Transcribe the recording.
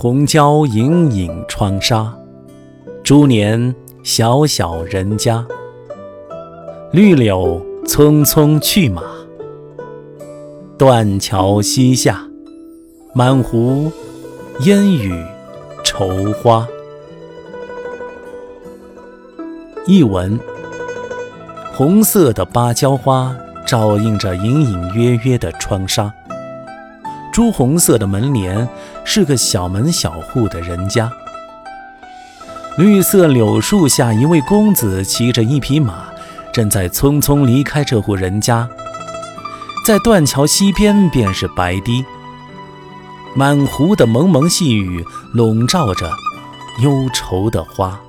红椒隐隐窗纱，猪年小小人家。绿柳匆匆去马，断桥西下，满湖烟雨愁花。译文：红色的芭蕉花照映着隐隐约约的窗纱，朱红色的门帘是个小门小户的人家。绿色柳树下，一位公子骑着一匹马。正在匆匆离开这户人家，在断桥西边便是白堤，满湖的蒙蒙细雨笼罩着忧愁的花。